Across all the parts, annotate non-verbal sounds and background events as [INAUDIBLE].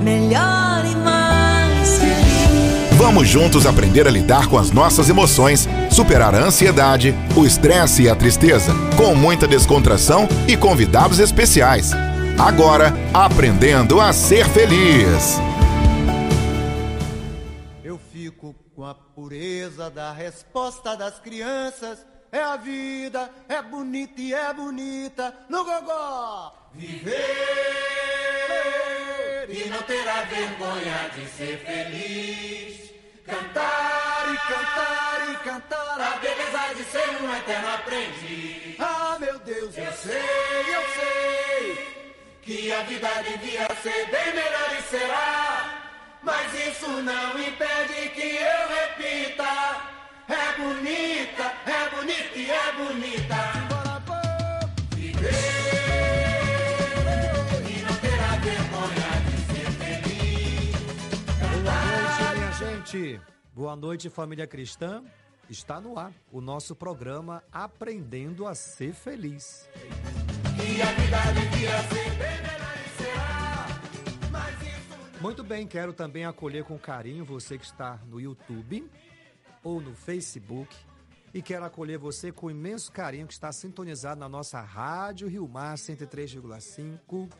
melhor e mais feliz. Vamos juntos aprender a lidar com as nossas emoções, superar a ansiedade, o estresse e a tristeza, com muita descontração e convidados especiais. Agora, aprendendo a ser feliz. Eu fico com a pureza da resposta das crianças. É a vida, é bonita e é bonita. No gogó! Viver e não terá vergonha de ser feliz. Cantar e cantar e cantar a beleza de ser um eterno aprendiz. Ah, meu Deus, eu sei, eu sei que a vida devia ser bem melhor e será. Mas isso não impede que eu repita. É bonita, é bonita e é bonita. Gente. Boa noite, família cristã. Está no ar o nosso programa Aprendendo a Ser Feliz. Muito bem, quero também acolher com carinho você que está no YouTube ou no Facebook e quero acolher você com imenso carinho que está sintonizado na nossa Rádio Rio Mar 103,5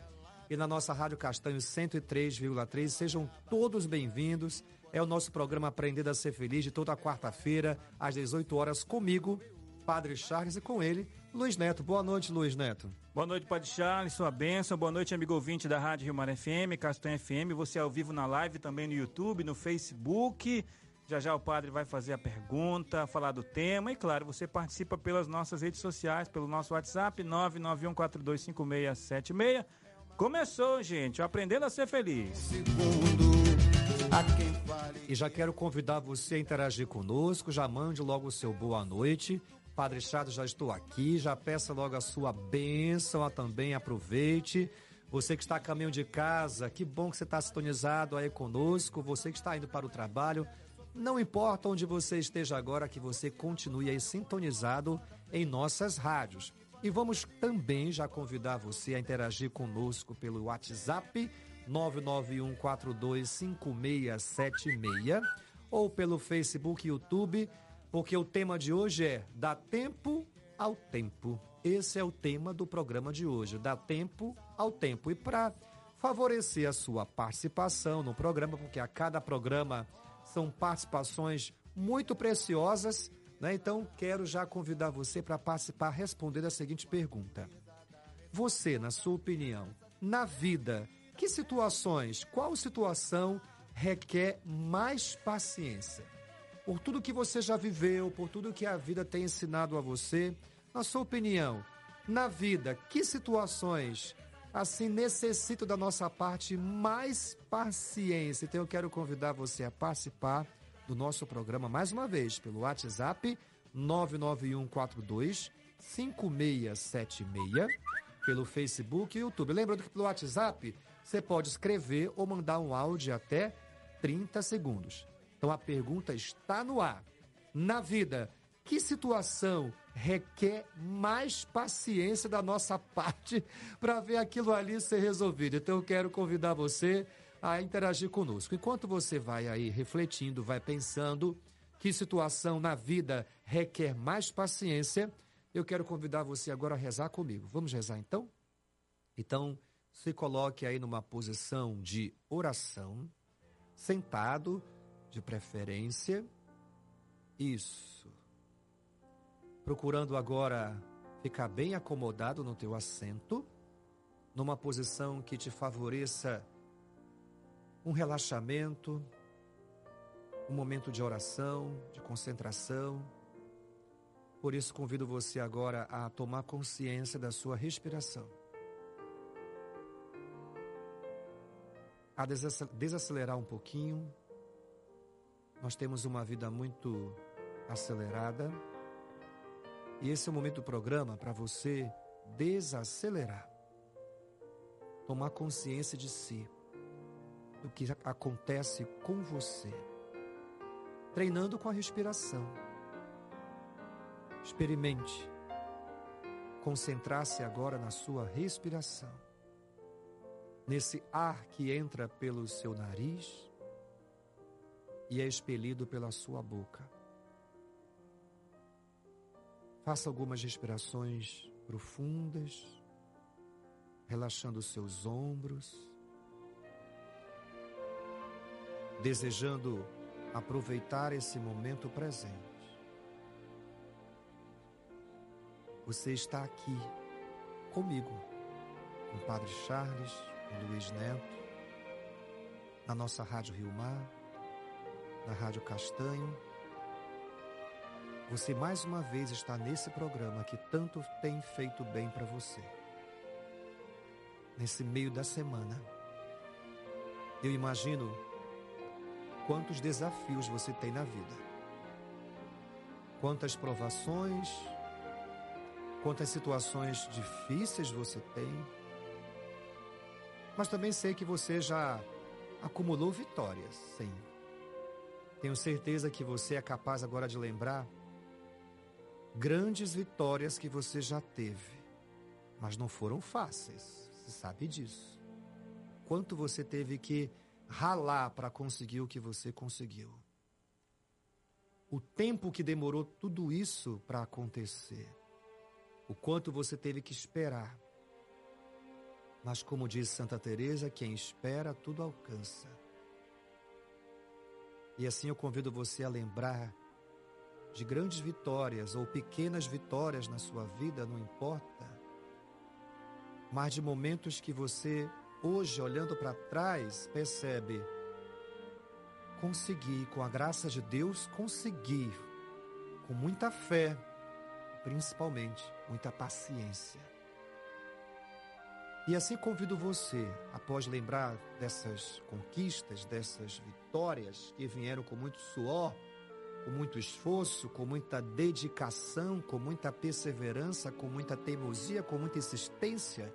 e na nossa Rádio Castanho 103,3. Sejam todos bem-vindos. É o nosso programa Aprender a Ser Feliz de toda quarta-feira às 18 horas comigo, Padre Charles e com ele, Luiz Neto. Boa noite, Luiz Neto. Boa noite, Padre Charles, sua bênção. Boa noite, amigo ouvinte da Rádio Rio Mar FM, Castanha FM. Você ao vivo na live, também no YouTube, no Facebook. Já já o padre vai fazer a pergunta, falar do tema. E claro, você participa pelas nossas redes sociais, pelo nosso WhatsApp, 991425676. Começou, gente, aprendendo a ser feliz. segundo. E já quero convidar você a interagir conosco, já mande logo o seu boa noite. Padre Chado, já estou aqui, já peça logo a sua bênção, a também aproveite. Você que está a caminho de casa, que bom que você está sintonizado aí conosco. Você que está indo para o trabalho, não importa onde você esteja agora, que você continue aí sintonizado em nossas rádios. E vamos também já convidar você a interagir conosco pelo WhatsApp 991425676 ou pelo Facebook e YouTube, porque o tema de hoje é Dá tempo ao tempo. Esse é o tema do programa de hoje, Dá tempo ao tempo. E para favorecer a sua participação no programa, porque a cada programa são participações muito preciosas, né? Então quero já convidar você para participar respondendo a seguinte pergunta: Você, na sua opinião, na vida, que situações, qual situação requer mais paciência? Por tudo que você já viveu, por tudo que a vida tem ensinado a você, na sua opinião, na vida, que situações assim necessitam da nossa parte mais paciência? Então eu quero convidar você a participar do nosso programa mais uma vez pelo WhatsApp 99142 5676, pelo Facebook e YouTube. Lembrando que pelo WhatsApp você pode escrever ou mandar um áudio até 30 segundos. Então a pergunta está no ar. Na vida, que situação requer mais paciência da nossa [LAUGHS] parte para ver aquilo ali ser resolvido? Então eu quero convidar você a interagir conosco. Enquanto você vai aí refletindo, vai pensando que situação na vida requer mais paciência, eu quero convidar você agora a rezar comigo. Vamos rezar então? Então, se coloque aí numa posição de oração, sentado, de preferência. Isso. Procurando agora ficar bem acomodado no teu assento, numa posição que te favoreça um relaxamento, um momento de oração, de concentração. Por isso convido você agora a tomar consciência da sua respiração. A desace- desacelerar um pouquinho. Nós temos uma vida muito acelerada. E esse é o momento do programa para você desacelerar. Tomar consciência de si, do que acontece com você. Treinando com a respiração. Experimente concentrar-se agora na sua respiração. Nesse ar que entra pelo seu nariz e é expelido pela sua boca. Faça algumas respirações profundas, relaxando os seus ombros, desejando aproveitar esse momento presente. Você está aqui comigo, com o Padre Charles, Luiz Neto, na nossa Rádio Rio Mar, na Rádio Castanho. Você mais uma vez está nesse programa que tanto tem feito bem para você. Nesse meio da semana, eu imagino quantos desafios você tem na vida, quantas provações, quantas situações difíceis você tem, mas também sei que você já acumulou vitórias, sim. Tenho certeza que você é capaz agora de lembrar grandes vitórias que você já teve, mas não foram fáceis, você sabe disso. Quanto você teve que ralar para conseguir o que você conseguiu. O tempo que demorou tudo isso para acontecer o quanto você teve que esperar. Mas como diz Santa Teresa, quem espera tudo alcança. E assim eu convido você a lembrar de grandes vitórias ou pequenas vitórias na sua vida, não importa. Mas de momentos que você hoje olhando para trás percebe consegui com a graça de Deus conseguir com muita fé principalmente muita paciência. E assim convido você, após lembrar dessas conquistas, dessas vitórias que vieram com muito suor, com muito esforço, com muita dedicação, com muita perseverança, com muita teimosia, com muita insistência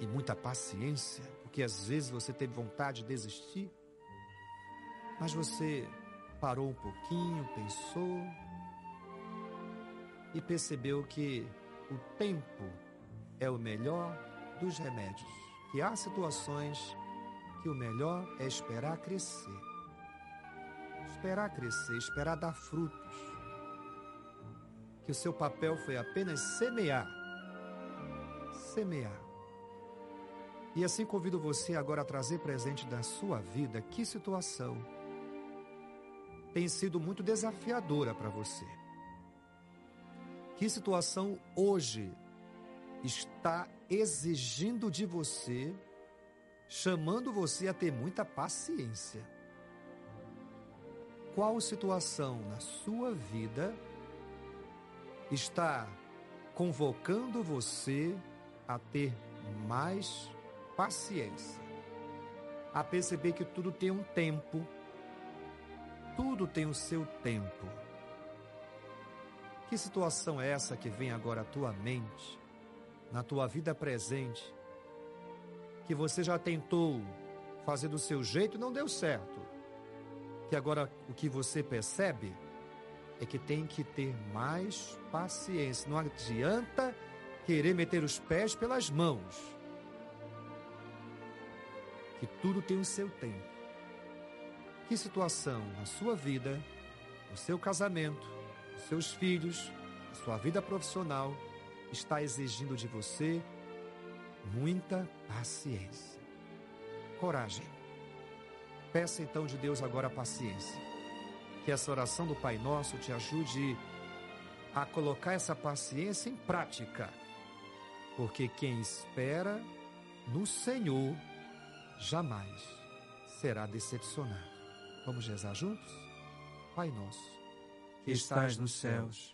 e muita paciência, porque às vezes você teve vontade de desistir, mas você parou um pouquinho, pensou, e percebeu que o tempo é o melhor dos remédios, que há situações que o melhor é esperar crescer. Esperar crescer, esperar dar frutos. Que o seu papel foi apenas semear. Semear. E assim convido você agora a trazer presente da sua vida que situação tem sido muito desafiadora para você. Que situação hoje está exigindo de você, chamando você a ter muita paciência? Qual situação na sua vida está convocando você a ter mais paciência? A perceber que tudo tem um tempo, tudo tem o seu tempo. Que situação é essa que vem agora à tua mente, na tua vida presente, que você já tentou fazer do seu jeito e não deu certo? Que agora o que você percebe é que tem que ter mais paciência. Não adianta querer meter os pés pelas mãos. Que tudo tem o seu tempo. Que situação na sua vida, no seu casamento, seus filhos, a sua vida profissional está exigindo de você muita paciência. Coragem. Peça então de Deus agora paciência. Que essa oração do Pai Nosso te ajude a colocar essa paciência em prática. Porque quem espera no Senhor jamais será decepcionado. Vamos rezar juntos? Pai Nosso que estais nos céus,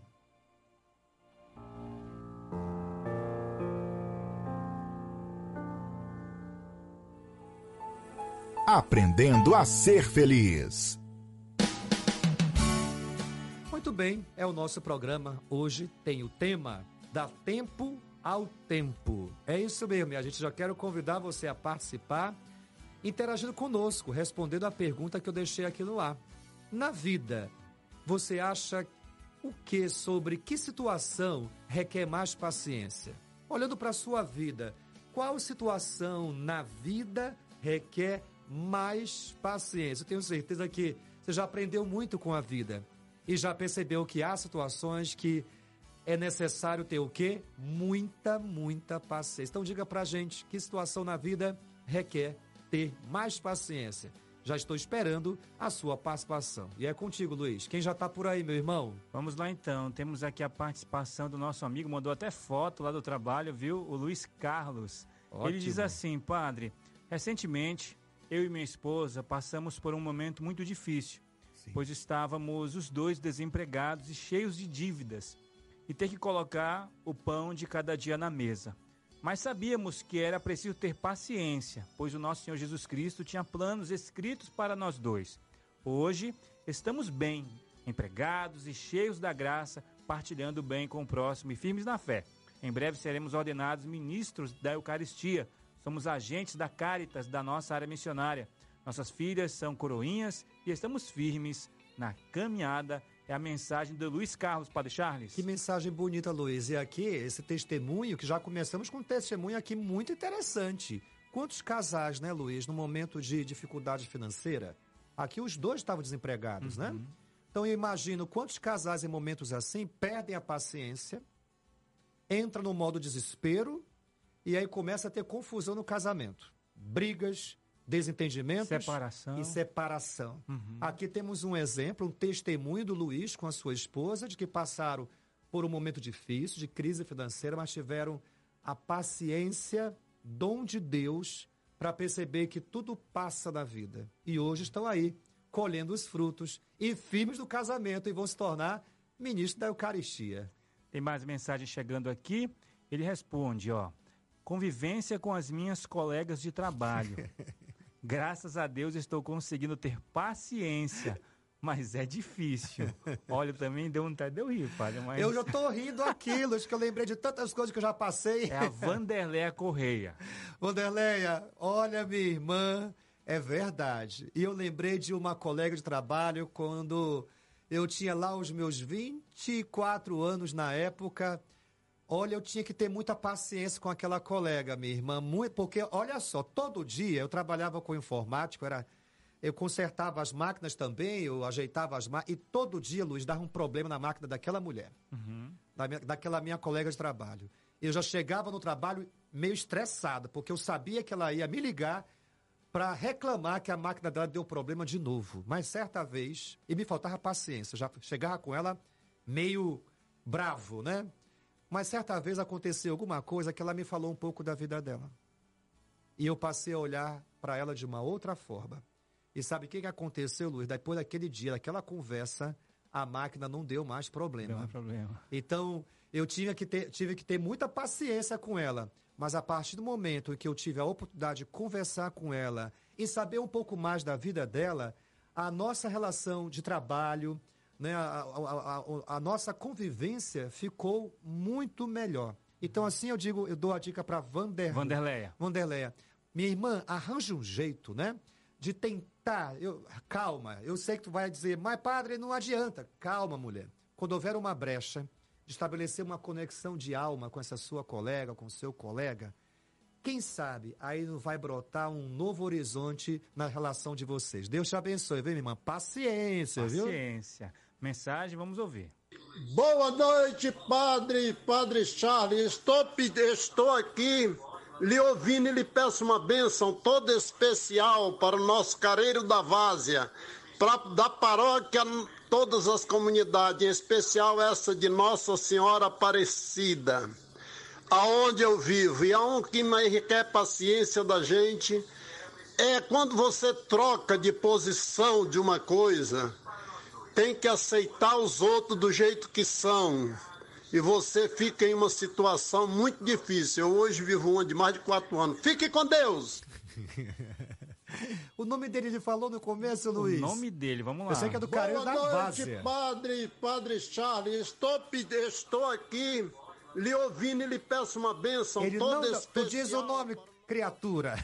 Aprendendo a ser feliz. Muito bem, é o nosso programa. Hoje tem o tema da tempo ao tempo. É isso mesmo, e a gente já quero convidar você a participar, interagindo conosco, respondendo a pergunta que eu deixei aqui no ar. Na vida, você acha o que sobre que situação requer mais paciência? Olhando para a sua vida, qual situação na vida requer mais paciência? Eu tenho certeza que você já aprendeu muito com a vida e já percebeu que há situações que é necessário ter o quê? Muita, muita paciência. Então diga pra gente que situação na vida requer ter mais paciência. Já estou esperando a sua participação. E é contigo, Luiz. Quem já está por aí, meu irmão? Vamos lá então. Temos aqui a participação do nosso amigo, mandou até foto lá do trabalho, viu? O Luiz Carlos. Ótimo. Ele diz assim, padre, recentemente eu e minha esposa passamos por um momento muito difícil, pois estávamos os dois desempregados e cheios de dívidas e ter que colocar o pão de cada dia na mesa. Mas sabíamos que era preciso ter paciência, pois o nosso Senhor Jesus Cristo tinha planos escritos para nós dois. Hoje estamos bem, empregados e cheios da graça, partilhando bem com o próximo e firmes na fé. Em breve seremos ordenados ministros da Eucaristia. Somos agentes da Caritas da nossa área missionária. Nossas filhas são coroinhas e estamos firmes na caminhada. É a mensagem do Luiz Carlos, Padre Charles. Que mensagem bonita, Luiz. E aqui, esse testemunho, que já começamos com um testemunho aqui muito interessante. Quantos casais, né, Luiz, no momento de dificuldade financeira? Aqui os dois estavam desempregados, né? Então eu imagino quantos casais em momentos assim perdem a paciência, entram no modo desespero e aí começa a ter confusão no casamento. Brigas, desentendimentos Separação. e separação. Aqui temos um exemplo, um testemunho do Luiz com a sua esposa de que passaram por um momento difícil, de crise financeira, mas tiveram a paciência, dom de Deus, para perceber que tudo passa na vida. E hoje estão aí, colhendo os frutos e firmes do casamento e vão se tornar ministros da Eucaristia. Tem mais mensagem chegando aqui. Ele responde, ó. Convivência com as minhas colegas de trabalho. [LAUGHS] Graças a Deus estou conseguindo ter paciência, mas é difícil. Olha, também deu um deu rir, padre, mas Eu já tô rindo aqui, Luiz, que eu lembrei de tantas coisas que eu já passei. é a Vanderléia Correia. Vanderleia, olha, minha irmã, é verdade. E eu lembrei de uma colega de trabalho quando eu tinha lá os meus 24 anos na época. Olha, eu tinha que ter muita paciência com aquela colega, minha irmã, muito, porque, olha só, todo dia eu trabalhava com informático, era, eu consertava as máquinas também, eu ajeitava as máquinas, e todo dia, Luiz, dava um problema na máquina daquela mulher, da minha- daquela minha colega de trabalho. Eu já chegava no trabalho meio estressada, porque eu sabia que ela ia me ligar para reclamar que a máquina dela deu problema de novo. Mas certa vez, e me faltava paciência, eu já chegava com ela meio bravo, né? Mas certa vez aconteceu alguma coisa que ela me falou um pouco da vida dela. E eu passei a olhar para ela de uma outra forma. E sabe o que, que aconteceu, Luiz? Depois daquele dia, daquela conversa, a máquina não deu mais problema. É problema. Então, eu tinha que ter, tive que ter muita paciência com ela. Mas a partir do momento em que eu tive a oportunidade de conversar com ela e saber um pouco mais da vida dela, a nossa relação de trabalho, né, a, a- a- a nossa convivência ficou muito melhor. Então, assim eu digo, eu dou a dica para Vander... Vanderleia. Vanderleia, minha irmã, arranja um jeito, né? De tentar. Eu, calma, eu sei que tu vai dizer, mas padre, não adianta. Calma, mulher. Quando houver uma brecha, de estabelecer uma conexão de alma com essa sua colega, com seu colega, quem sabe aí não vai brotar um novo horizonte na relação de vocês. Deus te abençoe, viu, minha irmã? Paciência, viu? Paciência. Mensagem, vamos ouvir. Boa noite, padre, padre Charles. Estou, estou aqui lhe ouvindo e lhe peço uma bênção toda especial para o nosso careiro da Várzea, pra, da paróquia, todas as comunidades, em especial essa de Nossa Senhora Aparecida, aonde eu vivo. E aonde que mais requer paciência da gente é quando você troca de posição de uma coisa tem que aceitar os outros do jeito que são. E você fica em uma situação muito difícil. Eu hoje vivo uma de mais de quatro anos. Fique com Deus! [LAUGHS] O nome dele ele falou no começo, Luiz. O nome dele, vamos lá. Eu sei que é do carinho Boa da noite, Várzea. padre, padre Charles. Estou, estou aqui lhe ouvindo e lhe peço uma bênção Ele toda não, especial. tu diz o nome, criatura.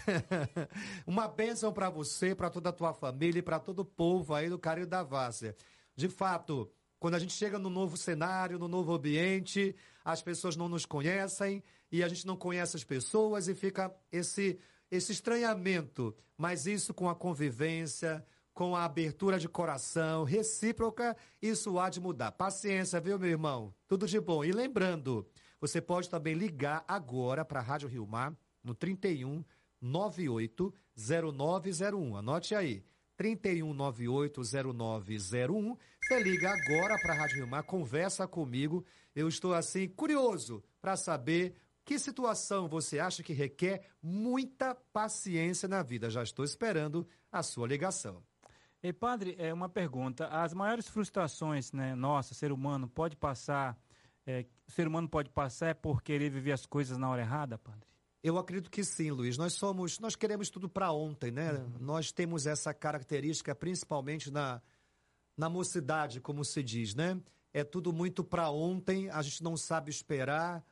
[LAUGHS] Uma bênção pra você, pra toda a tua família e pra todo o povo aí do Carinho da Várzea. De fato, quando a gente chega no novo cenário, no novo ambiente, as pessoas não nos conhecem e a gente não conhece as pessoas e fica esse esse estranhamento, mas isso com a convivência, com a abertura de coração recíproca, isso há de mudar. Paciência, viu, meu irmão? Tudo de bom. E lembrando, você pode também ligar agora para a Rádio Rio Mar no 31 98 0901. Anote aí. 31 98 0901. Você liga agora para a Rádio Rio Mar, conversa comigo. Eu estou assim curioso para saber que situação você acha que requer muita paciência na vida. Já estou esperando a sua ligação. E padre, é uma pergunta. As maiores frustrações, né, nossa, ser humano pode passar, é, ser humano pode passar é por querer viver as coisas na hora errada, padre? Eu acredito que sim, Luiz. Nós somos, nós queremos tudo para ontem, né? Nós temos essa característica principalmente na na mocidade, como se diz, né? É tudo muito para ontem, a gente não sabe esperar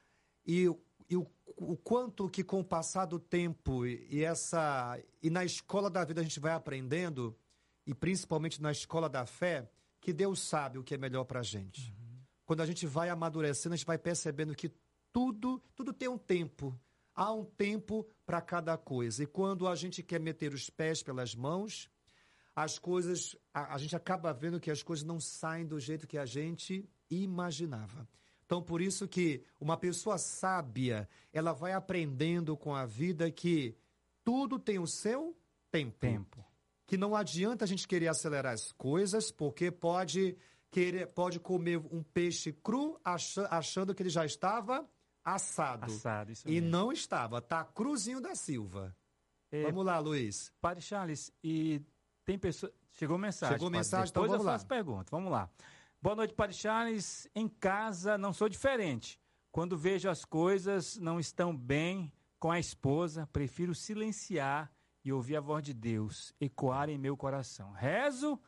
e, e o, o quanto que com o passar do tempo e, e essa e na escola da vida a gente vai aprendendo e principalmente na escola da fé que Deus sabe o que é melhor para a gente. Quando a gente vai amadurecendo, a gente vai percebendo que tudo tudo tem um tempo. Há um tempo para cada coisa. E quando a gente quer meter os pés pelas mãos, as coisas, a, a gente acaba vendo que as coisas não saem do jeito que a gente imaginava. Então, por isso que uma pessoa sábia, ela vai aprendendo com a vida que tudo tem o seu tempo. Tempo. Que não adianta a gente querer acelerar as coisas, porque pode querer, pode comer um peixe cru acha- achando que ele já estava assado. Assado, isso E mesmo. não estava, tá cruzinho da Silva. É, Vamos lá, Luiz. Padre Charles, e tem pessoa. Chegou mensagem. Chegou padre. mensagem, então Depois vamos eu lá. faço pergunta. Vamos lá. Boa noite, Padre Charles. Em casa não sou diferente. Quando vejo as coisas não estão bem com a esposa, prefiro silenciar e ouvir a voz de Deus ecoar em meu coração. Rezo,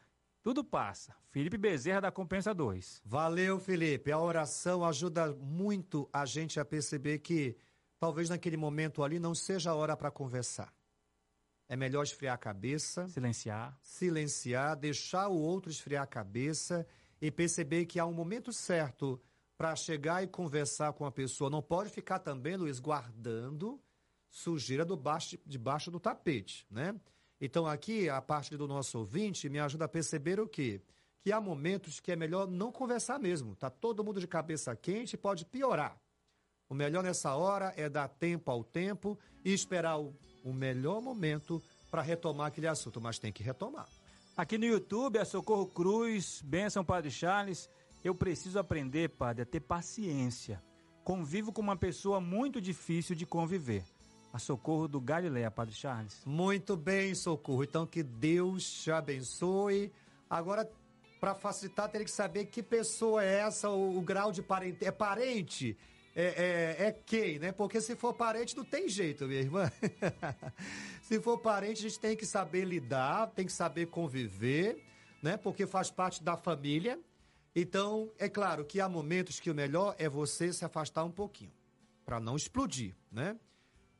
tudo passa. Felipe Bezerra da Compensa 2. Valeu, Felipe. A oração ajuda muito a gente a perceber que talvez naquele momento ali não seja a hora para conversar. É melhor esfriar a cabeça, Silenciar. silenciar, deixar o outro esfriar a cabeça e perceber que há um momento certo para chegar e conversar com a pessoa. Não pode ficar também, Luiz, guardando sujeira do baixo, debaixo do tapete, né? Então aqui, a parte do nosso ouvinte me ajuda a perceber o quê? Que há momentos que é melhor não conversar mesmo. Tá todo mundo de cabeça quente e pode piorar. O melhor nessa hora é dar tempo ao tempo e esperar o, o melhor momento para retomar aquele assunto, mas tem que retomar. Aqui no YouTube, a Socorro Cruz, Benção Padre Charles. Eu preciso aprender, Padre, a ter paciência. Convivo com uma pessoa muito difícil de conviver. A Socorro do Galileia, Padre Charles. Muito bem, Socorro. Então que Deus te abençoe. Agora, para facilitar, teria que saber que pessoa é essa, o, o grau de parente. É parente? É, é, é quem, né? Porque se for parente, não tem jeito, minha irmã. [LAUGHS] se for parente, a gente tem que saber lidar, tem que saber conviver, né? Porque faz parte da família. Então, é claro que há momentos que o melhor é você se afastar um pouquinho, para não explodir, né?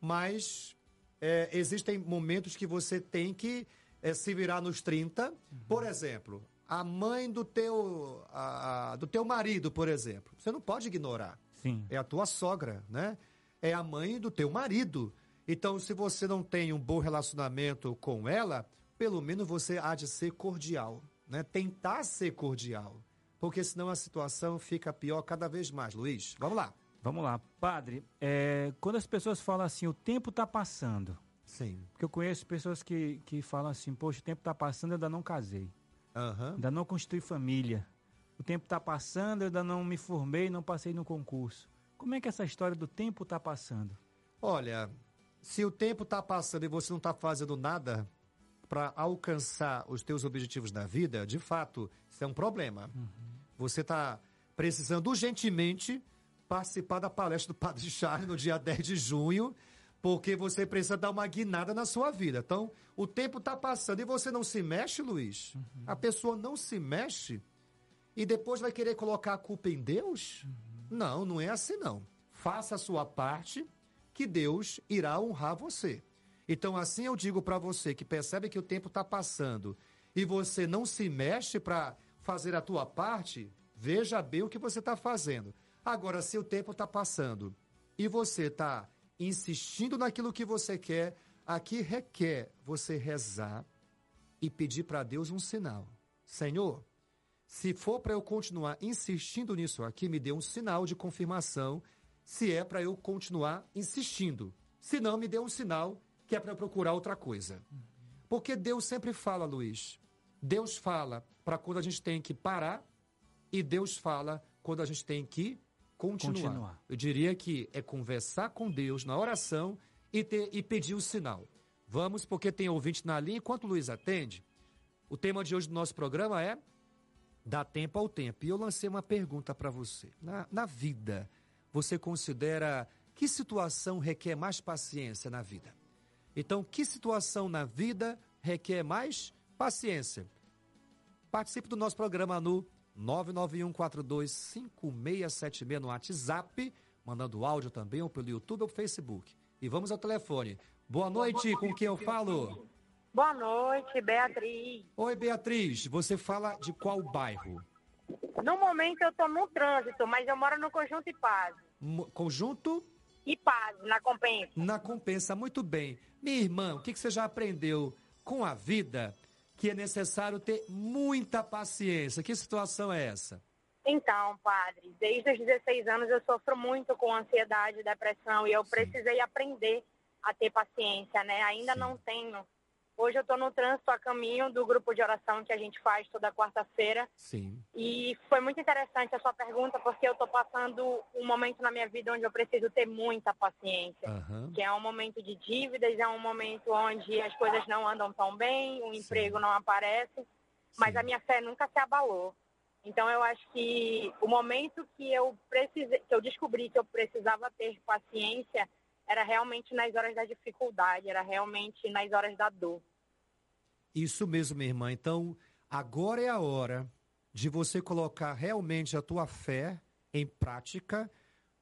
Mas é, existem momentos que você tem que é, se virar nos 30. Por exemplo, a mãe do teu, a- do teu marido, por exemplo. Você não pode ignorar. Sim. É a tua sogra, né? É a mãe do teu marido. Então, se você não tem um bom relacionamento com ela, pelo menos você há de ser cordial, né? Tentar ser cordial. Porque senão a situação fica pior cada vez mais. Luiz, vamos lá. Vamos lá. Padre, é, quando as pessoas falam assim, o tempo está passando. Sim. Porque eu conheço pessoas que, que falam assim, poxa, o tempo está passando, eu ainda não casei. Aham. Ainda não construí família. O tempo está passando, eu ainda não me formei, não passei no concurso. Como é que essa história do tempo está passando? Olha, se o tempo está passando e você não está fazendo nada para alcançar os teus objetivos na vida, de fato, isso é um problema. Você está precisando urgentemente participar da palestra do Padre Charles no dia 10 de junho, Porque você precisa dar uma guinada na sua vida. Então, o tempo está passando e você não se mexe, Luiz. A pessoa não se mexe e depois vai querer colocar a culpa em Deus? Não, não é assim não. Faça a sua parte que Deus irá honrar você. Então, assim eu digo para você que percebe que o tempo está passando e você não se mexe para fazer a tua parte, veja bem o que você está fazendo. Agora, se o tempo está passando e você está insistindo naquilo que você quer, aqui requer você rezar e pedir para Deus um sinal. Senhor, se for para eu continuar insistindo nisso aqui, me dê um sinal de confirmação se é para eu continuar insistindo. Se não, me dê um sinal que é para eu procurar outra coisa. Porque Deus sempre fala, Luiz. Deus fala para quando a gente tem que parar e Deus fala quando a gente tem que continuar. Continuar. Eu diria que é conversar com Deus na oração e, ter, e pedir o sinal. Vamos, porque tem ouvinte na linha. Enquanto o Luiz atende, o tema de hoje do nosso programa é Dá tempo ao tempo. E eu lancei uma pergunta para você. Na, na vida, você considera que situação requer mais paciência na vida? Então, que situação na vida requer mais paciência? Participe do nosso programa no 991425676 no WhatsApp, mandando áudio também ou pelo YouTube ou Facebook. E vamos ao telefone. Boa noite, com quem eu falo? Boa noite, Beatriz. Oi, Beatriz, você fala de qual bairro? No momento eu estou no trânsito, mas eu moro no Conjunto Ipaz. Conjunto Ipaz, na Compensa. na compensa. Muito bem. Minha irmã, o que, que você já aprendeu com a vida que é necessário ter muita paciência? Que situação é essa? Então, padre, desde os 16 anos eu sofro muito com ansiedade, depressão e eu Sim. precisei aprender a ter paciência, né? Ainda Sim. não tenho. Hoje eu estou no trânsito a caminho do grupo de oração que a gente faz toda quarta-feira Sim. E foi muito interessante a sua pergunta, porque eu estou passando um momento na minha vida onde eu preciso ter muita paciência. Aham. Que é um momento de dívidas, é um momento onde as coisas não andam tão bem, o Sim. emprego não aparece, mas Sim. a minha fé nunca se abalou. Então eu acho que o momento que eu precisei, que eu descobri que eu precisava ter paciência era realmente nas horas da dificuldade, era realmente nas horas da dor. Isso mesmo, minha irmã. Então, agora é a hora de você colocar realmente a tua fé em prática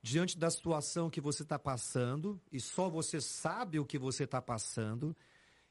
diante da situação que você está passando, e só você sabe o que você está passando,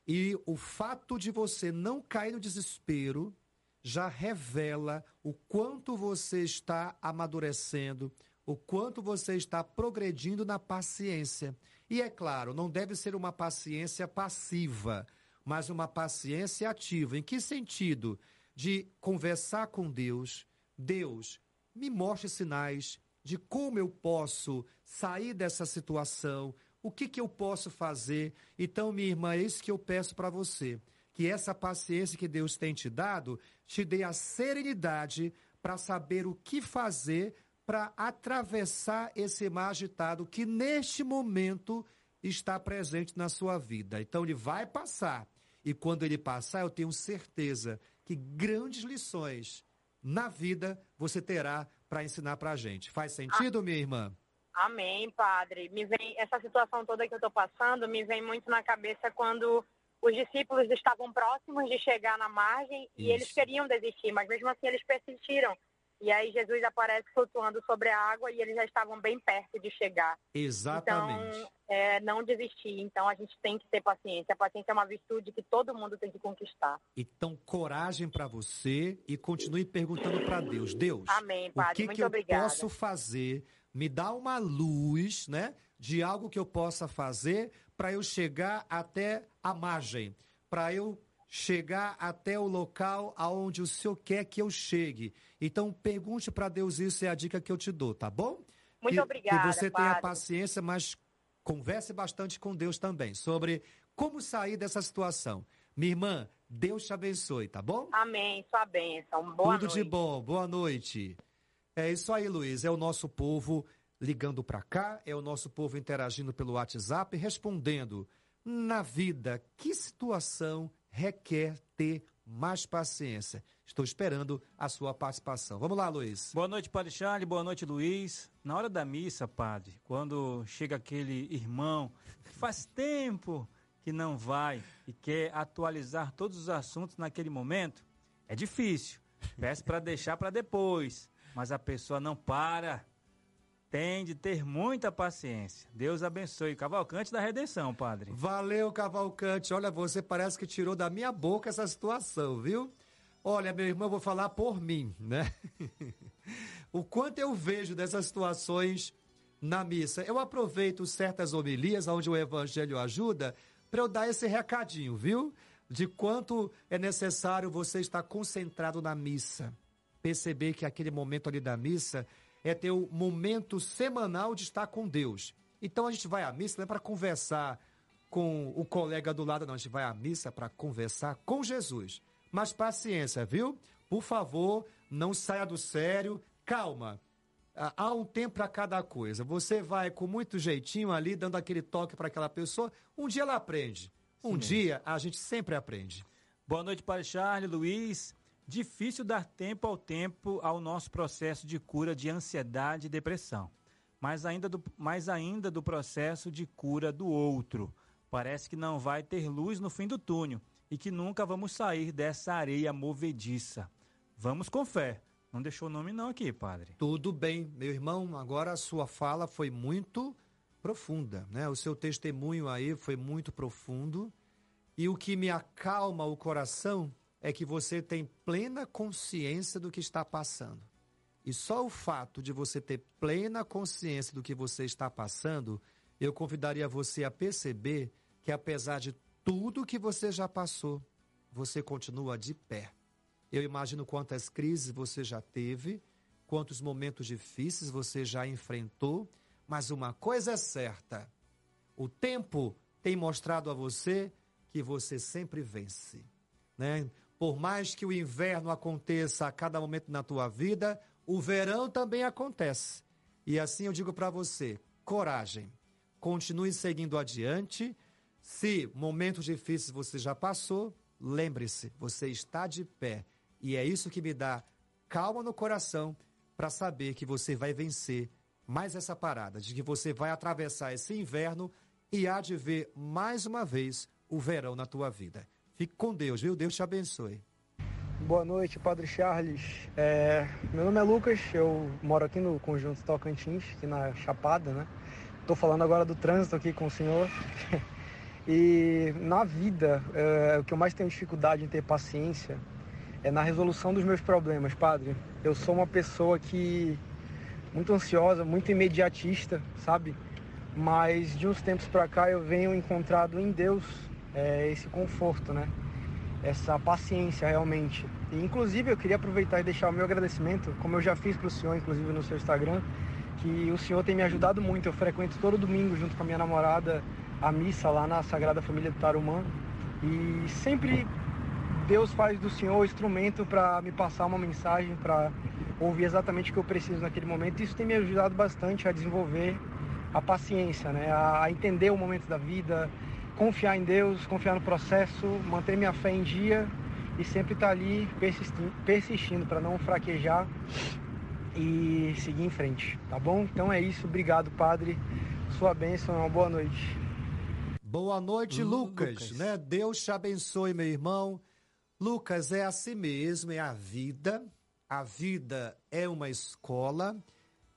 e o fato de você não cair no desespero já revela o quanto você está amadurecendo, o quanto você está progredindo na paciência. E é claro, não deve ser uma paciência passiva, mas uma paciência ativa. Em que sentido? De conversar com Deus. Deus, me mostre sinais de como eu posso sair dessa situação, o que, que eu posso fazer. Então, minha irmã, é isso que eu peço para você. Que essa paciência que Deus tem te dado te dê a serenidade para saber o que fazer para atravessar esse mar agitado que neste momento está presente na sua vida. Então ele vai passar. E quando ele passar, eu tenho certeza que grandes lições na vida você terá para ensinar para a gente. Faz sentido, minha irmã? Amém, padre. Me vem essa situação toda que eu estou passando me vem muito na cabeça quando os discípulos estavam próximos de chegar na margem e Isso. eles queriam desistir, mas mesmo assim eles persistiram. E aí Jesus aparece flutuando sobre a água e eles já estavam bem perto de chegar. Exatamente. Então, é, não desistir. Então a gente tem que ter paciência. A paciência é uma virtude que todo mundo tem que conquistar. Então, coragem para você e continue perguntando para Deus. Deus, Amém, o padre. que, Muito que eu obrigada. posso fazer? Me dá uma luz, né? De algo que eu possa fazer para eu chegar até a margem, para eu chegar até o local aonde o Senhor quer que eu chegue. Então, pergunte para Deus isso, é a dica que eu te dou, tá bom? Muito que, obrigada, Que você tenha padre. paciência, mas converse bastante com Deus também sobre como sair dessa situação. Minha irmã, Deus te abençoe, tá bom? Amém. Sua bênção. Boa Tudo noite. de bom, boa noite. É isso aí, Luiz. É o nosso povo ligando para cá, é o nosso povo interagindo pelo WhatsApp, respondendo. Na vida, que situação requer ter mais paciência. Estou esperando a sua participação. Vamos lá, Luiz. Boa noite, Padre Charles. Boa noite, Luiz. Na hora da missa, Padre, quando chega aquele irmão que faz tempo que não vai e quer atualizar todos os assuntos naquele momento, é difícil. Peço para deixar para depois, mas a pessoa não para. Tem de ter muita paciência. Deus abençoe. Cavalcante da redenção, Padre. Valeu, Cavalcante. Olha, você parece que tirou da minha boca essa situação, viu? Olha, meu irmão, eu vou falar por mim, né? [LAUGHS] o quanto eu vejo dessas situações na missa. Eu aproveito certas homilias onde o evangelho ajuda para eu dar esse recadinho, viu? De quanto é necessário você estar concentrado na missa. Perceber que aquele momento ali da missa é ter o momento semanal de estar com Deus. Então a gente vai à missa não é para conversar com o colega do lado, não. A gente vai à missa para conversar com Jesus. Mas paciência, viu? Por favor, não saia do sério. Calma. Ah, Há um tempo para cada coisa. Você vai com muito jeitinho ali, dando aquele toque para aquela pessoa. Um dia ela aprende. Um dia a gente sempre aprende. Boa noite, Padre Charles, Luiz. Difícil dar tempo ao tempo ao nosso processo de cura de ansiedade e depressão, mas ainda do, mais ainda do processo de cura do outro. Parece que não vai ter luz no fim do túnel e que nunca vamos sair dessa areia movediça. Vamos com fé. Não deixou o nome não aqui, padre. Tudo bem, meu irmão. Agora a sua fala foi muito profunda, né? O seu testemunho aí foi muito profundo. E o que me acalma o coração é que você tem plena consciência do que está passando. E só o fato de você ter plena consciência do que você está passando, eu convidaria você a perceber que apesar de tudo que você já passou, você continua de pé. Eu imagino quantas crises você já teve, quantos momentos difíceis você já enfrentou, mas uma coisa é certa: o tempo tem mostrado a você que você sempre vence. Né? Por mais que o inverno aconteça a cada momento na tua vida, o verão também acontece. E assim eu digo para você: coragem, continue seguindo adiante. Se momentos difíceis você já passou, lembre-se, você está de pé. E é isso que me dá calma no coração para saber que você vai vencer mais essa parada, de que você vai atravessar esse inverno e há de ver mais uma vez o verão na tua vida. Fique com Deus, viu? Deus te abençoe. Boa noite, Padre Charles. É, meu nome é Lucas, eu moro aqui no Conjunto Tocantins, aqui na Chapada, né? Estou falando agora do trânsito aqui com o senhor. [LAUGHS] E na vida, é, o que eu mais tenho dificuldade em ter paciência é na resolução dos meus problemas, Padre. Eu sou uma pessoa que muito ansiosa, muito imediatista, sabe? Mas de uns tempos para cá eu venho encontrado em Deus é, esse conforto, né? Essa paciência realmente. E inclusive eu queria aproveitar e deixar o meu agradecimento, como eu já fiz para o senhor, inclusive no seu Instagram, que o senhor tem me ajudado muito. Eu frequento todo domingo junto com a minha namorada a missa lá na Sagrada Família do Tarumã e sempre Deus faz do Senhor o instrumento para me passar uma mensagem, para ouvir exatamente o que eu preciso naquele momento. Isso tem me ajudado bastante a desenvolver a paciência, né? a entender o momento da vida, confiar em Deus, confiar no processo, manter minha fé em dia e sempre estar ali persistindo, persistindo para não fraquejar e seguir em frente, tá bom? Então é isso, obrigado, Padre. Sua bênção, uma boa noite. Boa noite, Lucas, né? Deus te abençoe, meu irmão. Lucas, é assim mesmo, é a vida. A vida é uma escola.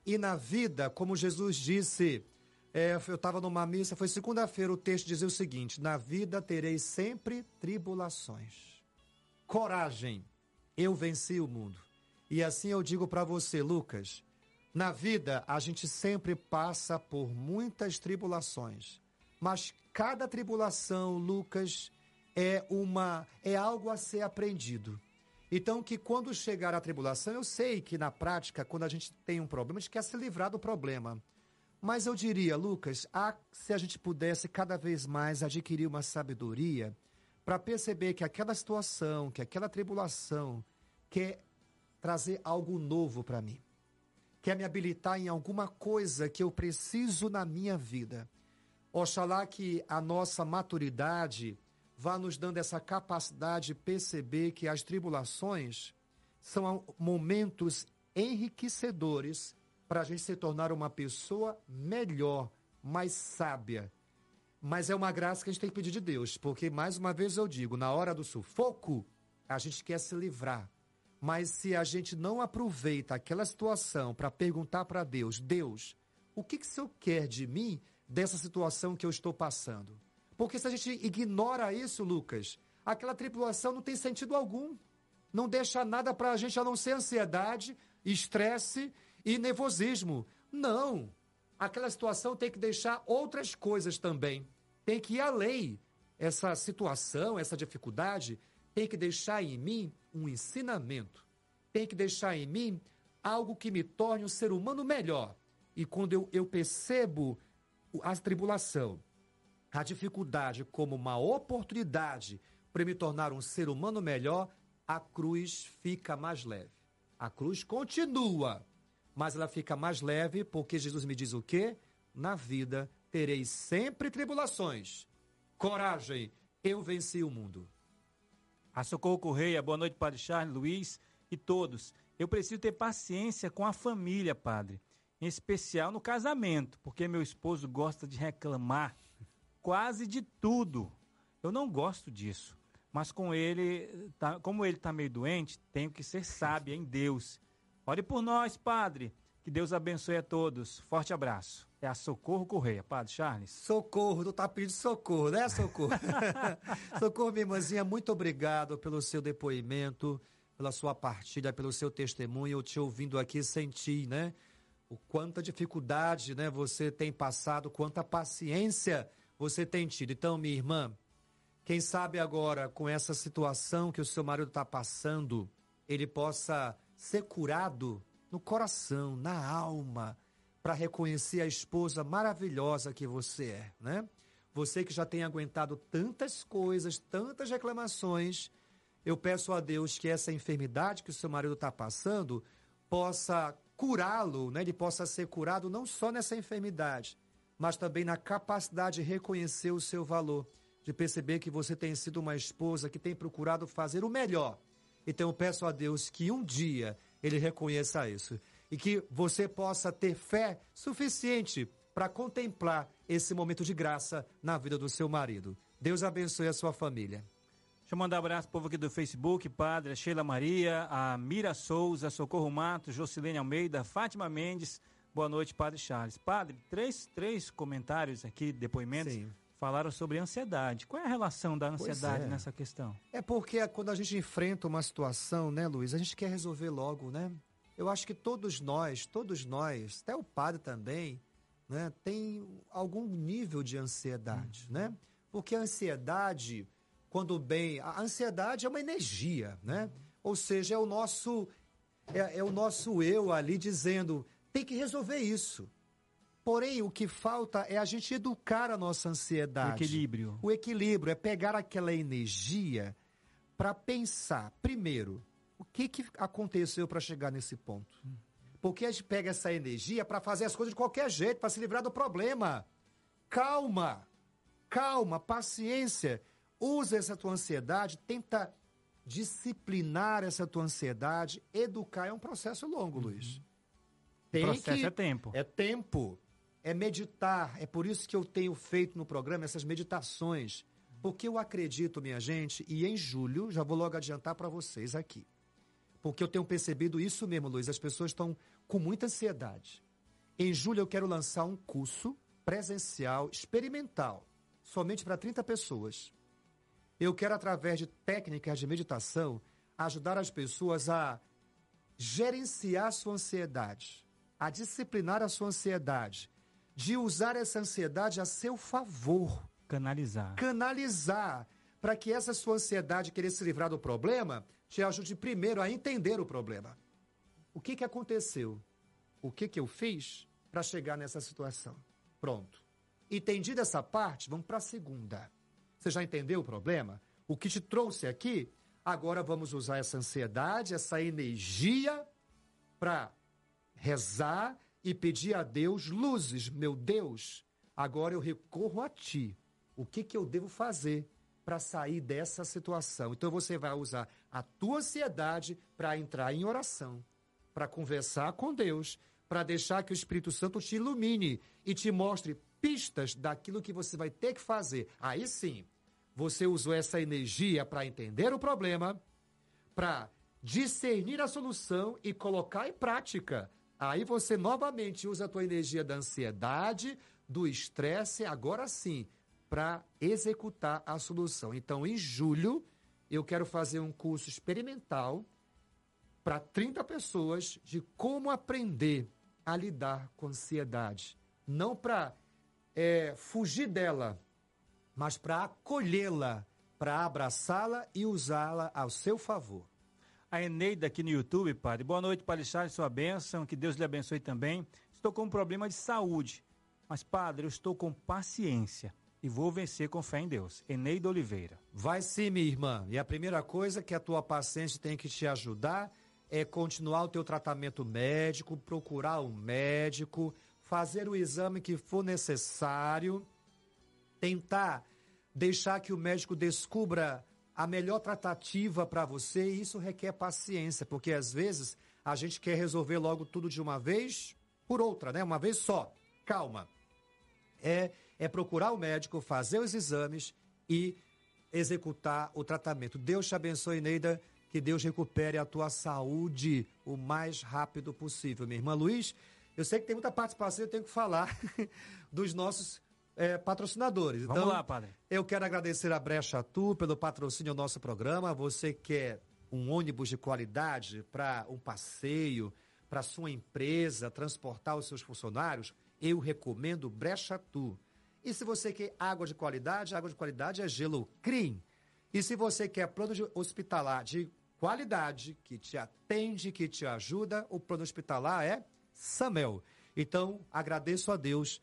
E na vida, como Jesus disse, é, eu estava numa missa, foi segunda-feira, o texto dizia o seguinte: Na vida tereis sempre tribulações. Coragem, eu venci o mundo. E assim eu digo para você, Lucas, na vida a gente sempre passa por muitas tribulações. Mas cada tribulação, Lucas, é uma é algo a ser aprendido. Então que quando chegar a tribulação, eu sei que na prática, quando a gente tem um problema, a gente quer se livrar do problema. Mas eu diria, Lucas, ah, se a gente pudesse cada vez mais adquirir uma sabedoria para perceber que aquela situação, que aquela tribulação quer trazer algo novo para mim. Quer me habilitar em alguma coisa que eu preciso na minha vida. Oxalá que a nossa maturidade vá nos dando essa capacidade de perceber que as tribulações são momentos enriquecedores para a gente se tornar uma pessoa melhor, mais sábia. Mas é uma graça que a gente tem que pedir de Deus, porque, mais uma vez eu digo, na hora do sufoco, a gente quer se livrar. Mas se a gente não aproveita aquela situação para perguntar para Deus, Deus, o que, que o Senhor quer de mim dessa situação que eu estou passando? Porque se a gente ignora isso, Lucas, aquela tripulação não tem sentido algum. Não deixa nada para a gente a não ser ansiedade, estresse e nervosismo. Não. Aquela situação tem que deixar outras coisas também. Tem que ir além. Essa situação, essa dificuldade, tem que deixar em mim um ensinamento. Tem que deixar em mim algo que me torne um ser humano melhor. E quando eu, eu percebo a tribulação, a dificuldade como uma oportunidade para me tornar um ser humano melhor, a cruz fica mais leve. A cruz continua, mas ela fica mais leve porque Jesus me diz o quê? Na vida tereis sempre tribulações. Coragem, eu venci o mundo. A Socorro Correia, boa noite, Padre Charles, Luiz e todos. Eu preciso ter paciência com a família, Padre. Em especial no casamento, porque meu esposo gosta de reclamar quase de tudo. Eu não gosto disso. Mas com ele, tá, como ele está meio doente, tenho que ser sábia em Deus. Ore por nós, Padre. Que Deus abençoe a todos. Forte abraço. É a Socorro Correia, Padre Charles. Socorro, tu tá pedindo socorro, né, Socorro? [LAUGHS] socorro, minha irmãzinha, muito obrigado pelo seu depoimento, pela sua partilha, pelo seu testemunho. Eu te ouvindo aqui senti, né? O quanta dificuldade, né, você tem passado, quanta paciência você tem tido. Então, minha irmã, quem sabe agora, com essa situação que o seu marido está passando, ele possa ser curado no coração, na alma, para reconhecer a esposa maravilhosa que você é, né? Você que já tem aguentado tantas coisas, tantas reclamações, eu peço a Deus que essa enfermidade que o seu marido está passando possa curá-lo, né? Ele possa ser curado não só nessa enfermidade, mas também na capacidade de reconhecer o seu valor, de perceber que você tem sido uma esposa que tem procurado fazer o melhor. Então eu peço a Deus que um dia ele reconheça isso e que você possa ter fé suficiente para contemplar esse momento de graça na vida do seu marido. Deus abençoe a sua família. Deixa eu mandar um abraço pro povo aqui do Facebook, Padre, Sheila Maria, a Mira Souza, Socorro Matos, Jocilene Almeida, Fátima Mendes. Boa noite, Padre Charles. Padre, três, três comentários aqui, depoimentos, Sim. Falaram sobre ansiedade. Qual é a relação da ansiedade é. nessa questão? É porque quando a gente enfrenta uma situação, né, Luiz, a gente quer resolver logo, né? Eu acho que todos nós, todos nós, até o padre também, né, tem algum nível de ansiedade, uhum. né? Porque a ansiedade, quando bem, a ansiedade é uma energia, né? Ou seja, é o nosso é, é o nosso eu ali dizendo, tem que resolver isso. Porém, o que falta é a gente educar a nossa ansiedade. O equilíbrio. O equilíbrio é pegar aquela energia para pensar, primeiro, o que, que aconteceu para chegar nesse ponto? Porque a gente pega essa energia para fazer as coisas de qualquer jeito, para se livrar do problema. Calma, calma, paciência. Usa essa tua ansiedade, tenta disciplinar essa tua ansiedade, educar. É um processo longo, Luiz. Tem o processo que, é tempo. É tempo. É meditar. É por isso que eu tenho feito no programa essas meditações. Porque eu acredito, minha gente, e em julho, já vou logo adiantar para vocês aqui porque eu tenho percebido isso mesmo, Luiz. As pessoas estão com muita ansiedade. Em julho eu quero lançar um curso presencial experimental, somente para 30 pessoas. Eu quero, através de técnicas de meditação, ajudar as pessoas a gerenciar a sua ansiedade, a disciplinar a sua ansiedade, de usar essa ansiedade a seu favor. Canalizar. Canalizar. Para que essa sua ansiedade querer se livrar do problema te ajude primeiro a entender o problema. O que, que aconteceu? O que, que eu fiz para chegar nessa situação? Pronto. Entendida essa parte, vamos para a segunda. Você já entendeu o problema? O que te trouxe aqui? Agora vamos usar essa ansiedade, essa energia para rezar e pedir a Deus luzes. Meu Deus, agora eu recorro a ti. O que, que eu devo fazer? para sair dessa situação. Então você vai usar a tua ansiedade para entrar em oração, para conversar com Deus, para deixar que o Espírito Santo te ilumine e te mostre pistas daquilo que você vai ter que fazer. Aí sim, você usou essa energia para entender o problema, para discernir a solução e colocar em prática. Aí você novamente usa a tua energia da ansiedade, do estresse, agora sim, para executar a solução. Então, em julho, eu quero fazer um curso experimental para 30 pessoas de como aprender a lidar com ansiedade. Não para é, fugir dela, mas para acolhê-la, para abraçá-la e usá-la ao seu favor. A Eneida aqui no YouTube, padre. Boa noite, Padre Charles, sua bênção, que Deus lhe abençoe também. Estou com um problema de saúde, mas, padre, eu estou com paciência e vou vencer com fé em Deus. Eneida Oliveira. Vai sim, minha irmã. E a primeira coisa que a tua paciência tem que te ajudar é continuar o teu tratamento médico, procurar um médico, fazer o exame que for necessário, tentar deixar que o médico descubra a melhor tratativa para você, e isso requer paciência, porque às vezes a gente quer resolver logo tudo de uma vez por outra, né? Uma vez só. Calma. É, é procurar o médico, fazer os exames e executar o tratamento. Deus te abençoe, Neida. Que Deus recupere a tua saúde o mais rápido possível. Minha irmã Luiz, eu sei que tem muita participação, eu tenho que falar [LAUGHS] dos nossos é, patrocinadores. Vamos então, lá, padre. Eu quero agradecer a Brecha Tu pelo patrocínio ao nosso programa. Você quer um ônibus de qualidade para um passeio, para sua empresa, transportar os seus funcionários? Eu recomendo Brecha Tu. E se você quer água de qualidade, água de qualidade é Gelo Crim. E se você quer plano de hospitalar de qualidade, que te atende, que te ajuda, o plano hospitalar é Samel. Então, agradeço a Deus,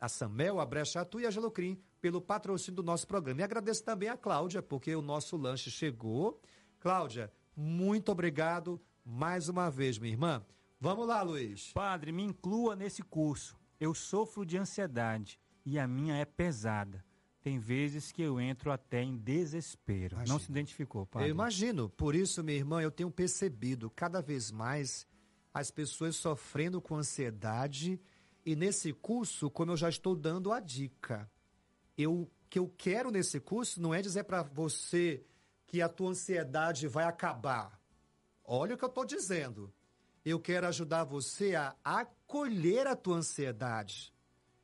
a Samel, a Brecha Tu e a Gelocrim pelo patrocínio do nosso programa. E agradeço também a Cláudia, porque o nosso lanche chegou. Cláudia, muito obrigado mais uma vez, minha irmã. Vamos lá, Luiz. Padre, me inclua nesse curso. Eu sofro de ansiedade e a minha é pesada. Tem vezes que eu entro até em desespero. Não Imagina. se identificou, padre. Eu imagino. Por isso, minha irmã, eu tenho percebido cada vez mais as pessoas sofrendo com ansiedade. E nesse curso, como eu já estou dando a dica, eu que eu quero nesse curso não é dizer para você que a tua ansiedade vai acabar. Olha o que eu estou dizendo. Eu quero ajudar você a acolher a tua ansiedade,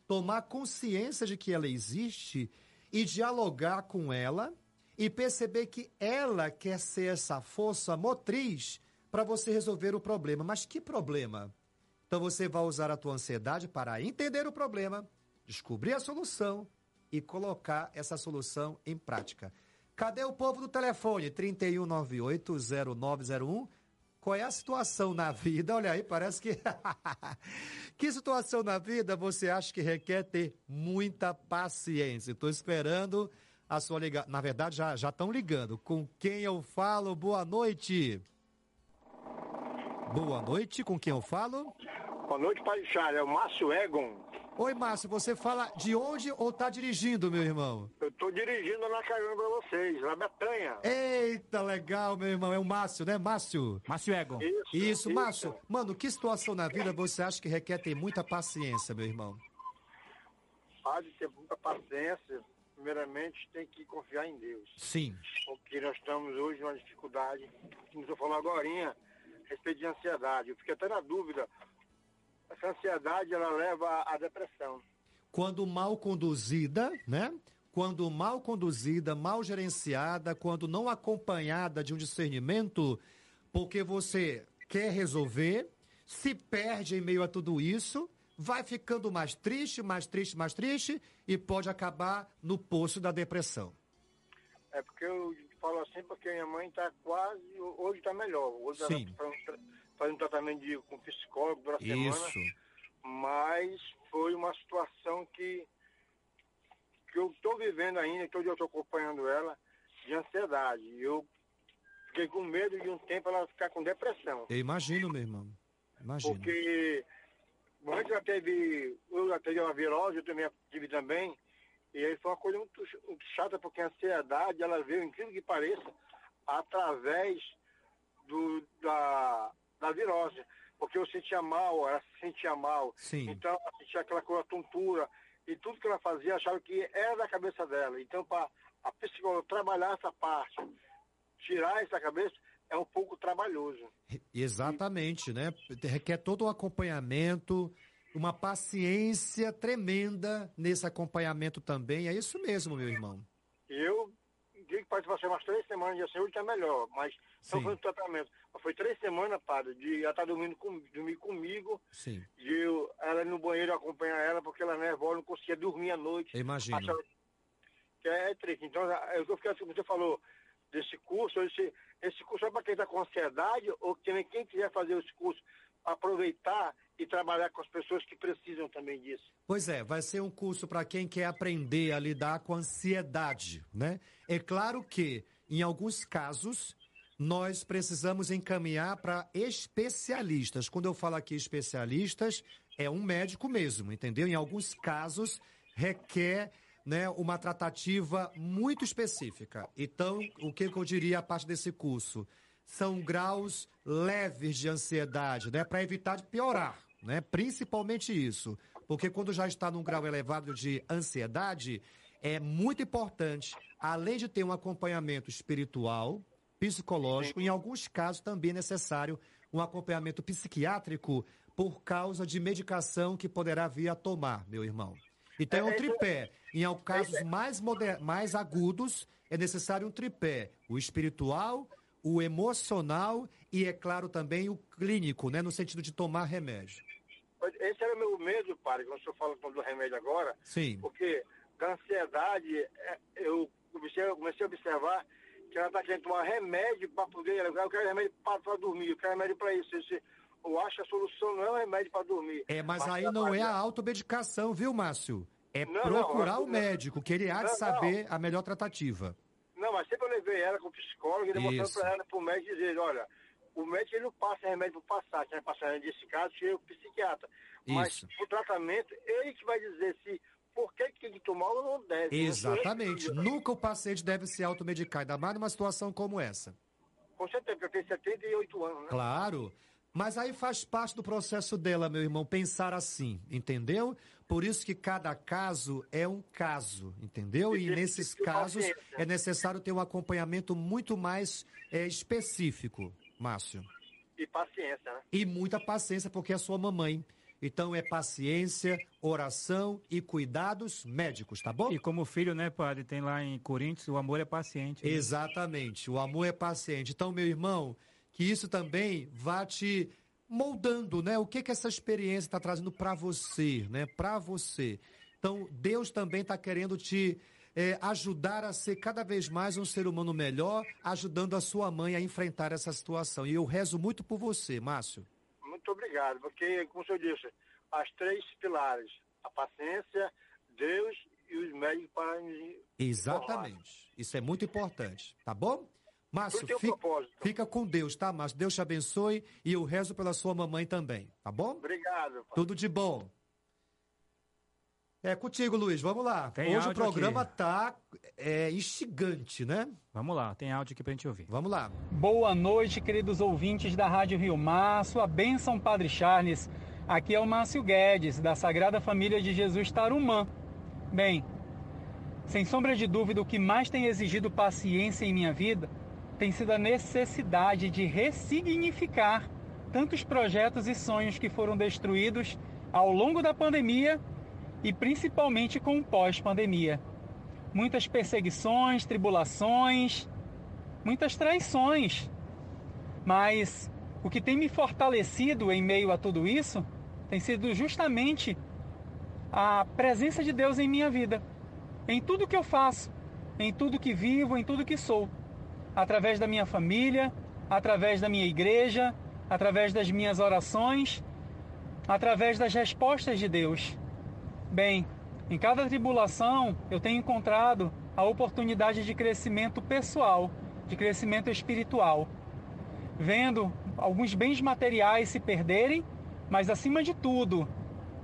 tomar consciência de que ela existe e dialogar com ela e perceber que ela quer ser essa força motriz para você resolver o problema. Mas que problema? Então você vai usar a tua ansiedade para entender o problema, descobrir a solução e colocar essa solução em prática. Cadê o povo do telefone? 31980901. Qual é a situação na vida? Olha aí, parece que. [LAUGHS] que situação na vida você acha que requer ter muita paciência? Estou esperando a sua ligação. Na verdade, já estão ligando. Com quem eu falo? Boa noite. Boa noite, com quem eu falo? Boa noite, Padre. É o Márcio Egon. Oi, Márcio, você fala de onde ou tá dirigindo, meu irmão? Eu tô dirigindo na carona pra vocês, na Betanha. Eita, legal, meu irmão. É o Márcio, né, Márcio? Márcio Egon. Isso, Isso, Márcio. Mano, que situação na vida você acha que requer ter muita paciência, meu irmão? Padre, ter muita paciência. Primeiramente, tem que confiar em Deus. Sim. Porque nós estamos hoje numa dificuldade, como você falou agora, respeito de ansiedade. Eu fiquei até na dúvida. Essa ansiedade, ela leva à depressão. Quando mal conduzida, né? Quando mal conduzida, mal gerenciada, quando não acompanhada de um discernimento, porque você quer resolver, se perde em meio a tudo isso, vai ficando mais triste, mais triste, mais triste e pode acabar no poço da depressão. É porque eu falo assim porque minha mãe está quase, hoje está melhor. Hoje ela faz um, tra- faz um tratamento de, com psicólogo durante a semana. Mas foi uma situação que, que eu estou vivendo ainda, que hoje eu estou acompanhando ela, de ansiedade. Eu fiquei com medo de um tempo ela ficar com depressão. Eu imagino, meu irmão. Imagino. Porque antes já teve, eu já teve uma virose, eu também tive também, E aí foi uma coisa muito, ch- muito chata, porque a ansiedade, ela veio, incrível que pareça, através do, da, da virose. Porque eu sentia mal, ela se sentia mal. Sim. Então, ela sentia aquela coisa tontura. E tudo que ela fazia, achava que era da cabeça dela. Então, para a psicóloga trabalhar essa parte, tirar essa cabeça, é um pouco trabalhoso. Exatamente, né? Requer todo um acompanhamento, uma paciência tremenda nesse acompanhamento também. É isso mesmo, meu irmão. E eu digo que pode passar umas três semanas de saúde, que é melhor, mas só foi um tratamento. Mas foi três semanas, padre, de ela estar dormindo, com, dormir comigo, Sim, de eu, ela ir no banheiro acompanhar ela, porque ela é nervosa, não conseguia dormir à noite. eu imagino. Achava que é triste. Então, é o que eu fiquei assim, você falou desse curso, esse, esse curso é para quem está com ansiedade, ou também quem quiser fazer esse curso, aproveitar e trabalhar com as pessoas que precisam também disso. Pois é, vai ser um curso para quem quer aprender a lidar com ansiedade, né? É claro que, em alguns casos, nós precisamos encaminhar para especialistas. Quando eu falo aqui especialistas, é um médico mesmo, entendeu? Em alguns casos, requer né, uma tratativa muito específica. Então, o que eu diria a parte desse curso? São graus leves de ansiedade, né, para evitar de piorar, né? Principalmente isso, porque quando já está num grau elevado de ansiedade, é muito importante, além de ter um acompanhamento espiritual, psicológico, em alguns casos também é necessário um acompanhamento psiquiátrico por causa de medicação que poderá vir a tomar, meu irmão. Então é um É, é, tripé. Em al- casos mais, moder- mais agudos, é necessário um tripé: o espiritual, o emocional e, é claro, também o clínico, né? No sentido de tomar remédio. Esse era o meu medo, padre, quando o senhor fala do remédio agora, Sim. porque da ansiedade, é, eu comecei, comecei a observar que ela está querendo tomar remédio para poder. Eu quero remédio para dormir, eu quero remédio para isso. Esse- eu acho que a solução não é o remédio para dormir. É, mas aí não é a automedicação, viu, Márcio? É Não, procurar não, o não. médico, que ele há de saber a melhor tratativa. Não, mas sempre eu levei ela com o psicólogo e demonstrando para ela, para o médico, dizer, olha, o médico ele não passa remédio para passar, quem vai passar nesse caso seria o psiquiatra. Mas Isso. o tratamento, ele que vai dizer se por que que tem que tomar ou não deve. Exatamente. Não. Nunca o paciente deve se automedicar, ainda mais numa situação como essa. Com certeza, porque eu tenho 78 anos, né? Claro. Mas aí faz parte do processo dela, meu irmão, pensar assim, entendeu? Por isso que cada caso é um caso, entendeu? E nesses casos é necessário ter um acompanhamento muito mais é, específico, Márcio. E paciência, né? E muita paciência, porque é sua mamãe. Então é paciência, oração e cuidados médicos, tá bom? E como filho, né, padre, tem lá em Coríntios, o amor é paciente. né? Exatamente. O amor é paciente. Então, meu irmão, que isso também vá te moldando, né? O que que essa experiência está trazendo para você, né? Para você. Então, Deus também está querendo te eh, ajudar a ser cada vez mais um ser humano melhor, ajudando a sua mãe a enfrentar essa situação. E eu rezo muito por você, Márcio. Muito obrigado, porque, como o senhor disse, as três pilares, a paciência, Deus e os médicos para nos Exatamente. Isso é muito importante, tá bom? Márcio, fica, fica com Deus, tá, Márcio? Deus te abençoe e eu rezo pela sua mamãe também, tá bom? Obrigado. pai. Tudo de bom. É contigo, Luiz. Vamos lá. Tem Hoje o programa aqui. tá é, instigante, né? Vamos lá, tem áudio aqui pra gente ouvir. Vamos lá. Boa noite, queridos ouvintes da Rádio Rio Mar. Sua bênção, Padre Charles. Aqui é o Márcio Guedes, da Sagrada Família de Jesus Tarumã. Bem, sem sombra de dúvida, o que mais tem exigido paciência em minha vida tem sido a necessidade de ressignificar tantos projetos e sonhos que foram destruídos ao longo da pandemia e principalmente com o pós-pandemia. Muitas perseguições, tribulações, muitas traições. Mas o que tem me fortalecido em meio a tudo isso tem sido justamente a presença de Deus em minha vida, em tudo que eu faço, em tudo que vivo, em tudo que sou, através da minha família, através da minha igreja, através das minhas orações, através das respostas de Deus. Bem, em cada tribulação eu tenho encontrado a oportunidade de crescimento pessoal, de crescimento espiritual, vendo alguns bens materiais se perderem, mas acima de tudo,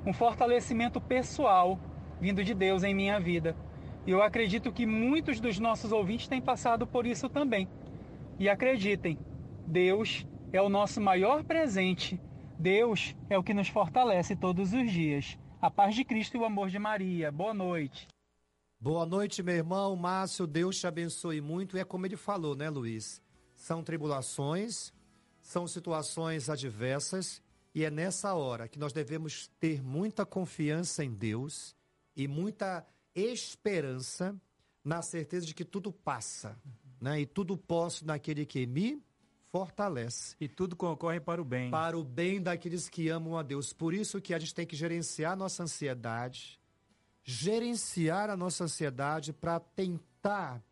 um fortalecimento pessoal vindo de Deus em minha vida. E eu acredito que muitos dos nossos ouvintes têm passado por isso também. E acreditem, Deus é o nosso maior presente. Deus é o que nos fortalece todos os dias. A paz de Cristo e o amor de Maria. Boa noite. Boa noite, meu irmão Márcio. Deus te abençoe muito. E é como ele falou, né, Luiz? São tribulações, são situações adversas, e é nessa hora que nós devemos ter muita confiança em Deus e muita esperança na certeza de que tudo passa, né? E tudo posso naquele que me fortalece. E tudo concorre para o bem. Para o bem daqueles que amam a Deus. Por isso que a gente tem que gerenciar a nossa ansiedade, gerenciar a nossa ansiedade para tentar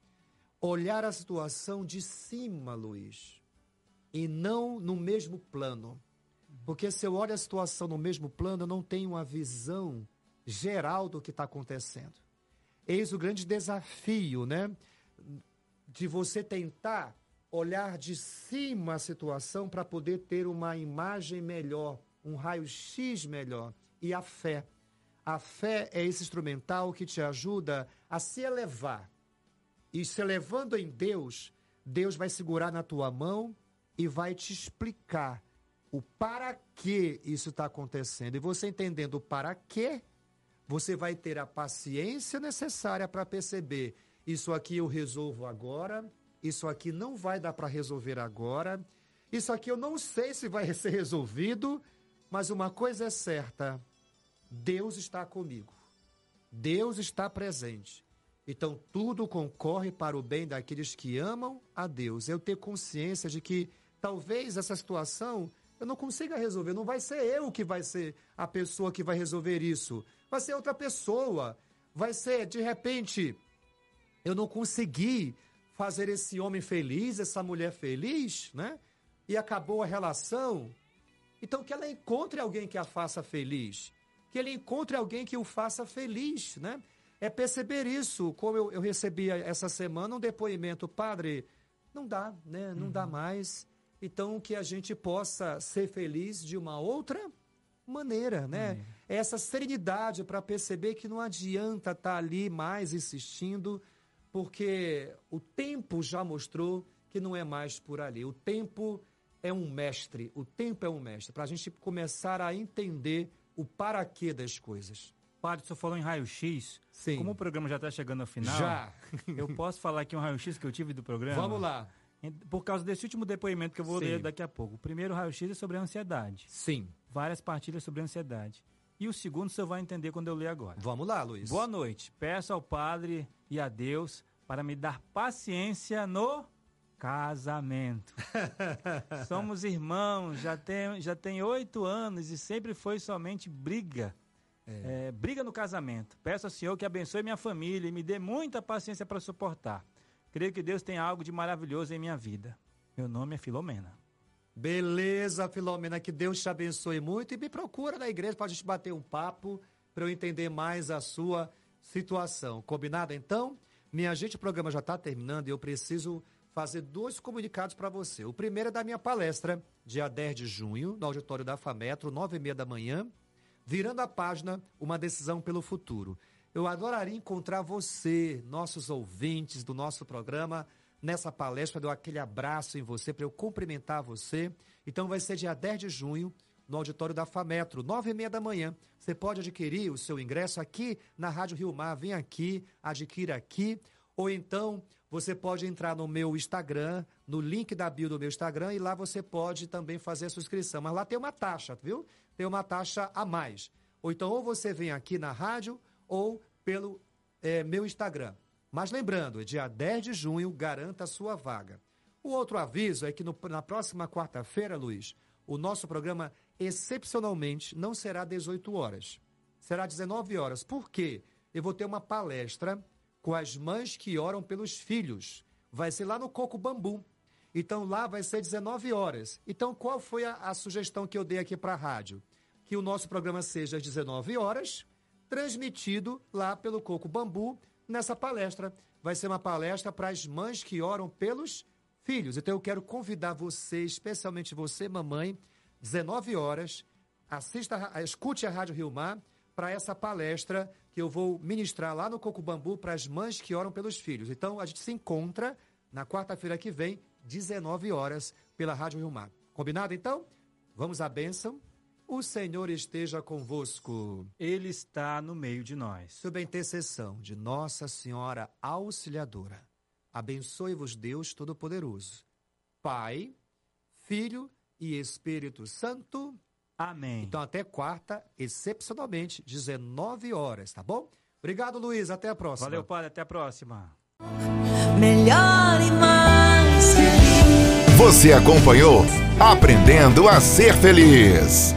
olhar a situação de cima, Luiz, e não no mesmo plano. Porque se eu olho a situação no mesmo plano, eu não tenho uma visão geral do que está acontecendo. Eis o grande desafio, né? De você tentar olhar de cima a situação para poder ter uma imagem melhor, um raio-x melhor. E a fé. A fé é esse instrumental que te ajuda a se elevar. E se elevando em Deus, Deus vai segurar na tua mão e vai te explicar o para que isso está acontecendo. E você entendendo o para que, você vai ter a paciência necessária para perceber: isso aqui eu resolvo agora, isso aqui não vai dar para resolver agora, isso aqui eu não sei se vai [LAUGHS] ser resolvido, mas uma coisa é certa: Deus está comigo, Deus está presente. Então tudo concorre para o bem daqueles que amam a Deus. Eu ter consciência de que talvez essa situação eu não consiga resolver. Não vai ser eu que vai ser a pessoa que vai resolver isso. Vai ser outra pessoa. Vai ser, de repente, eu não consegui fazer esse homem feliz, essa mulher feliz, né? E acabou a relação. Então, que ela encontre alguém que a faça feliz. Que ele encontre alguém que o faça feliz, né? É perceber isso. Como eu, eu recebi essa semana um depoimento, padre, não dá, né? Não uhum. dá mais então, que a gente possa ser feliz de uma outra maneira, né? É. Essa serenidade para perceber que não adianta estar tá ali mais insistindo, porque o tempo já mostrou que não é mais por ali. O tempo é um mestre, o tempo é um mestre, para a gente começar a entender o para quê das coisas. Padre, você falou em raio-x. Sim. Como o programa já está chegando ao final, já. eu posso falar aqui um raio-x que eu tive do programa? Vamos lá. Por causa desse último depoimento que eu vou Sim. ler daqui a pouco. O primeiro raio-x é sobre a ansiedade. Sim. Várias partilhas sobre a ansiedade. E o segundo você vai entender quando eu ler agora. Vamos lá, Luiz. Boa noite. Peço ao Padre e a Deus para me dar paciência no casamento. [LAUGHS] Somos irmãos, já tem já tem oito anos e sempre foi somente briga. É. É, briga no casamento. Peço ao Senhor que abençoe minha família e me dê muita paciência para suportar. Creio que Deus tem algo de maravilhoso em minha vida. Meu nome é Filomena. Beleza, Filomena, que Deus te abençoe muito e me procura na igreja para a gente bater um papo, para eu entender mais a sua situação. Combinado então? Minha gente, o programa já está terminando e eu preciso fazer dois comunicados para você. O primeiro é da minha palestra, dia 10 de junho, no auditório da FAMetro, nove e meia da manhã, virando a página, uma decisão pelo futuro. Eu adoraria encontrar você, nossos ouvintes do nosso programa, nessa palestra, dar aquele abraço em você, para eu cumprimentar você. Então vai ser dia 10 de junho, no auditório da FAMetro, nove e meia da manhã. Você pode adquirir o seu ingresso aqui na Rádio Rio Mar. Vem aqui, adquira aqui. Ou então você pode entrar no meu Instagram, no link da bio do meu Instagram, e lá você pode também fazer a inscrição. Mas lá tem uma taxa, viu? Tem uma taxa a mais. Ou então, ou você vem aqui na rádio, ou pelo é, meu Instagram. Mas lembrando, dia 10 de junho, garanta a sua vaga. O outro aviso é que no, na próxima quarta-feira, Luiz, o nosso programa, excepcionalmente, não será 18 horas. Será 19 horas. Por quê? Eu vou ter uma palestra com as mães que oram pelos filhos. Vai ser lá no Coco Bambu. Então lá vai ser 19 horas. Então qual foi a, a sugestão que eu dei aqui para a rádio? Que o nosso programa seja às 19 horas transmitido lá pelo Coco Bambu nessa palestra. Vai ser uma palestra para as mães que oram pelos filhos. Então eu quero convidar você, especialmente você, mamãe, 19 horas, assista, escute a Rádio Rio Mar para essa palestra que eu vou ministrar lá no Coco Bambu para as mães que oram pelos filhos. Então a gente se encontra na quarta-feira que vem, 19 horas, pela Rádio Rio Mar. Combinado então? Vamos à bênção. O Senhor esteja convosco. Ele está no meio de nós. Sob a intercessão de Nossa Senhora Auxiliadora, abençoe-vos Deus Todo-Poderoso, Pai, Filho e Espírito Santo. Amém. Então, até quarta, excepcionalmente, 19 horas, tá bom? Obrigado, Luiz. Até a próxima. Valeu, padre. Até a próxima. melhor e mais feliz. Você acompanhou Aprendendo a Ser Feliz.